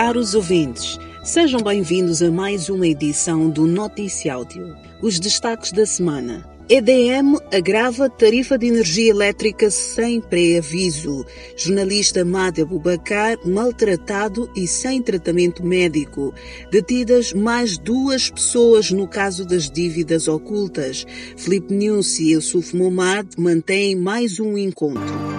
Caros ouvintes, sejam bem-vindos a mais uma edição do Notícia Áudio. Os destaques da semana. EDM agrava tarifa de energia elétrica sem pré-aviso. Jornalista Made Bubacar maltratado e sem tratamento médico. Detidas mais duas pessoas no caso das dívidas ocultas. Felipe Nunes e Yusuf Momad mantêm mais um encontro.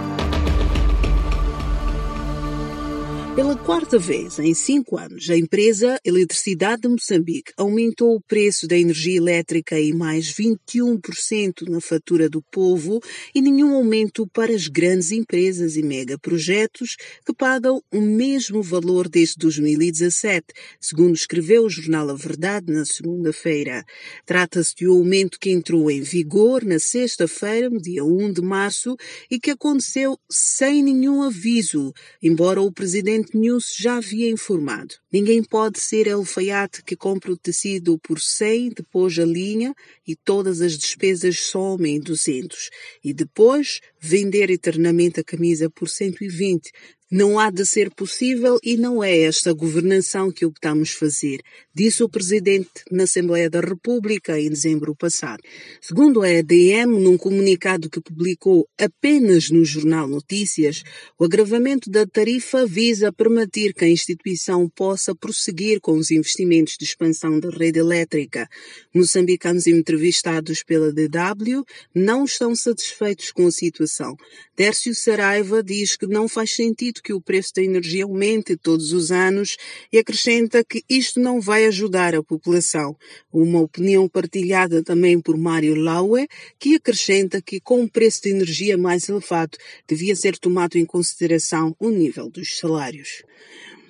Pela quarta vez em cinco anos, a empresa Eletricidade de Moçambique aumentou o preço da energia elétrica em mais 21% na fatura do povo e nenhum aumento para as grandes empresas e megaprojetos que pagam o mesmo valor desde 2017, segundo escreveu o jornal A Verdade na segunda-feira. Trata-se de um aumento que entrou em vigor na sexta-feira, dia 1 de março, e que aconteceu sem nenhum aviso, embora o presidente News já havia informado. Ninguém pode ser alfaiate que compra o tecido por 100, depois a linha e todas as despesas somem em 200. E depois vender eternamente a camisa por 120, não há de ser possível e não é esta governação que optamos fazer, disse o Presidente na Assembleia da República em dezembro passado. Segundo a EDM, num comunicado que publicou apenas no jornal Notícias, o agravamento da tarifa visa permitir que a instituição possa prosseguir com os investimentos de expansão da rede elétrica. Moçambicanos entrevistados pela DW não estão satisfeitos com a situação. Dércio Saraiva diz que não faz sentido que o preço da energia aumente todos os anos e acrescenta que isto não vai ajudar a população. Uma opinião partilhada também por Mário Laue, que acrescenta que com o preço de energia mais elevado devia ser tomado em consideração o nível dos salários.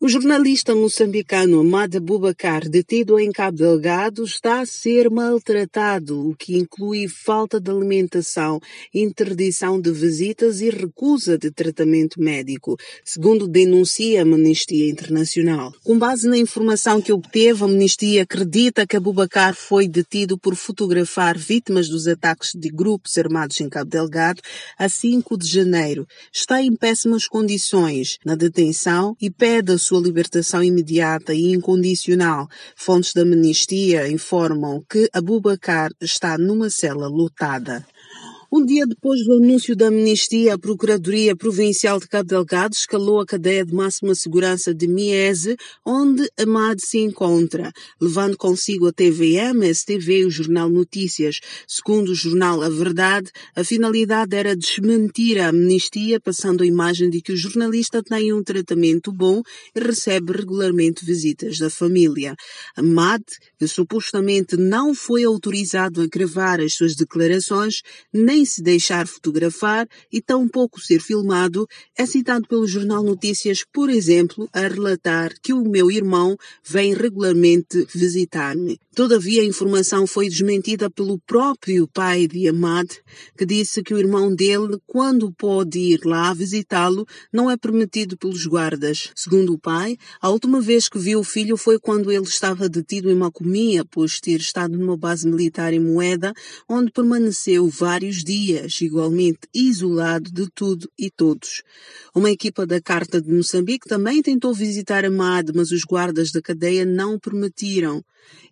O jornalista moçambicano Amada Bubacar, detido em Cabo Delgado, está a ser maltratado, o que inclui falta de alimentação, interdição de visitas e recusa de tratamento médico, segundo denuncia a Amnistia Internacional. Com base na informação que obteve, a Amnistia acredita que Abubacar foi detido por fotografar vítimas dos ataques de grupos armados em Cabo Delgado a 5 de janeiro. Está em péssimas condições na detenção e pede a sua libertação imediata e incondicional. Fontes da amnistia informam que Abubacar está numa cela lotada. Um dia depois do anúncio da amnistia, a Procuradoria Provincial de Cabo Delgado escalou a cadeia de máxima segurança de Miese, onde Amad se encontra, levando consigo a TVM, a STV e o Jornal Notícias. Segundo o jornal A Verdade, a finalidade era desmentir a amnistia, passando a imagem de que o jornalista tem um tratamento bom e recebe regularmente visitas da família. Amad, que supostamente não foi autorizado a gravar as suas declarações, nem sem se deixar fotografar e tampouco ser filmado, é citado pelo Jornal Notícias, por exemplo, a relatar que o meu irmão vem regularmente visitar-me. Todavia, a informação foi desmentida pelo próprio pai de Ahmad, que disse que o irmão dele, quando pode ir lá visitá-lo, não é permitido pelos guardas. Segundo o pai, a última vez que viu o filho foi quando ele estava detido em Macomia, após ter estado numa base militar em Moeda, onde permaneceu vários dias igualmente isolado de tudo e todos. Uma equipa da Carta de Moçambique também tentou visitar Amad, mas os guardas da cadeia não permitiram.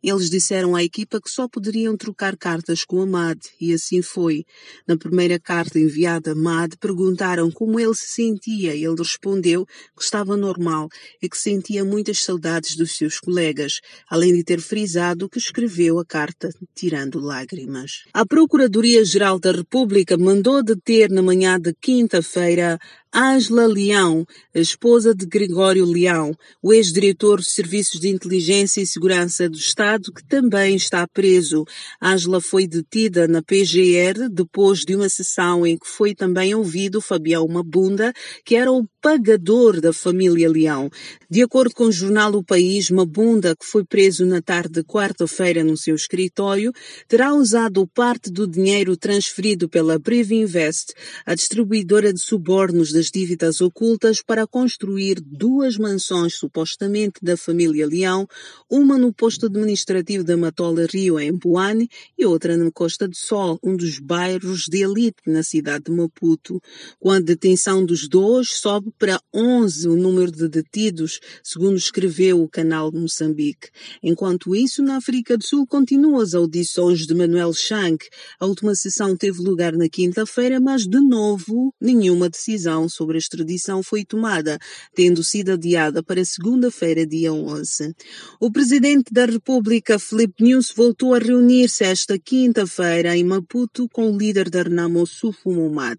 Eles disseram à equipa que só poderiam trocar cartas com Amad, e assim foi. Na primeira carta enviada a Amad, perguntaram como ele se sentia ele respondeu que estava normal e que sentia muitas saudades dos seus colegas, além de ter frisado que escreveu a carta tirando lágrimas. A Procuradoria-Geral da República mandou deter na manhã de quinta-feira Ângela Leão, a esposa de Gregório Leão, o ex-diretor de Serviços de Inteligência e Segurança do Estado, que também está preso. Ângela foi detida na PGR depois de uma sessão em que foi também ouvido Fabião Mabunda, que era o pagador da família Leão. De acordo com o jornal O País, Mabunda, que foi preso na tarde de quarta-feira no seu escritório, terá usado parte do dinheiro transferido pela Invest, a distribuidora de subornos das dívidas ocultas, para construir duas mansões supostamente da família Leão, uma no posto administrativo da Matola Rio, em Buane, e outra na Costa do Sol, um dos bairros de elite na cidade de Maputo. Com a detenção dos dois, sobe para 11 o número de detidos, segundo escreveu o canal de Moçambique. Enquanto isso, na África do Sul, continuam as audições de Manuel Shank. A última sessão teve lugar na quinta-feira, mas, de novo, nenhuma decisão sobre a extradição foi tomada, tendo sido adiada para segunda-feira, dia 11. O presidente da República, Filipe Nunes, voltou a reunir-se esta quinta-feira em Maputo com o líder da Renamo Sufo Momad.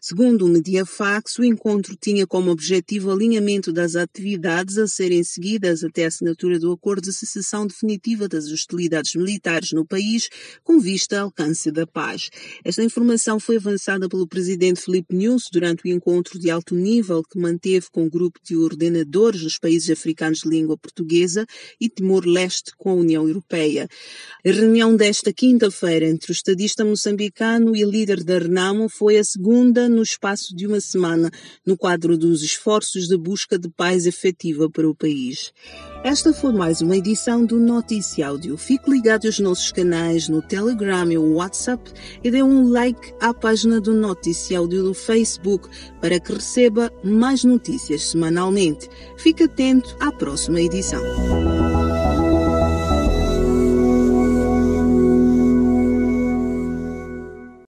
Segundo o Mediafax, o encontro tinha como objetivo o alinhamento das atividades a serem seguidas até a assinatura do acordo de secessão definitiva das hostilidades militares no país, com vista ao alcance da paz. Esta informação foi avançada pelo presidente Filipe Nunes durante o encontro de alto nível que manteve com o grupo de ordenadores dos países africanos de língua portuguesa e Timor-Leste com a União Europeia. A reunião desta quinta-feira entre o estadista moçambicano e líder da Renamo foi a segunda no espaço de uma semana, no quadro dos esforços de busca de paz efetiva para o país. Esta foi mais uma edição do Notícia Áudio. Fique ligado aos nossos canais no Telegram e WhatsApp e dê um like à página do Notícia Áudio do Facebook para que receba mais notícias semanalmente. Fique atento à próxima edição.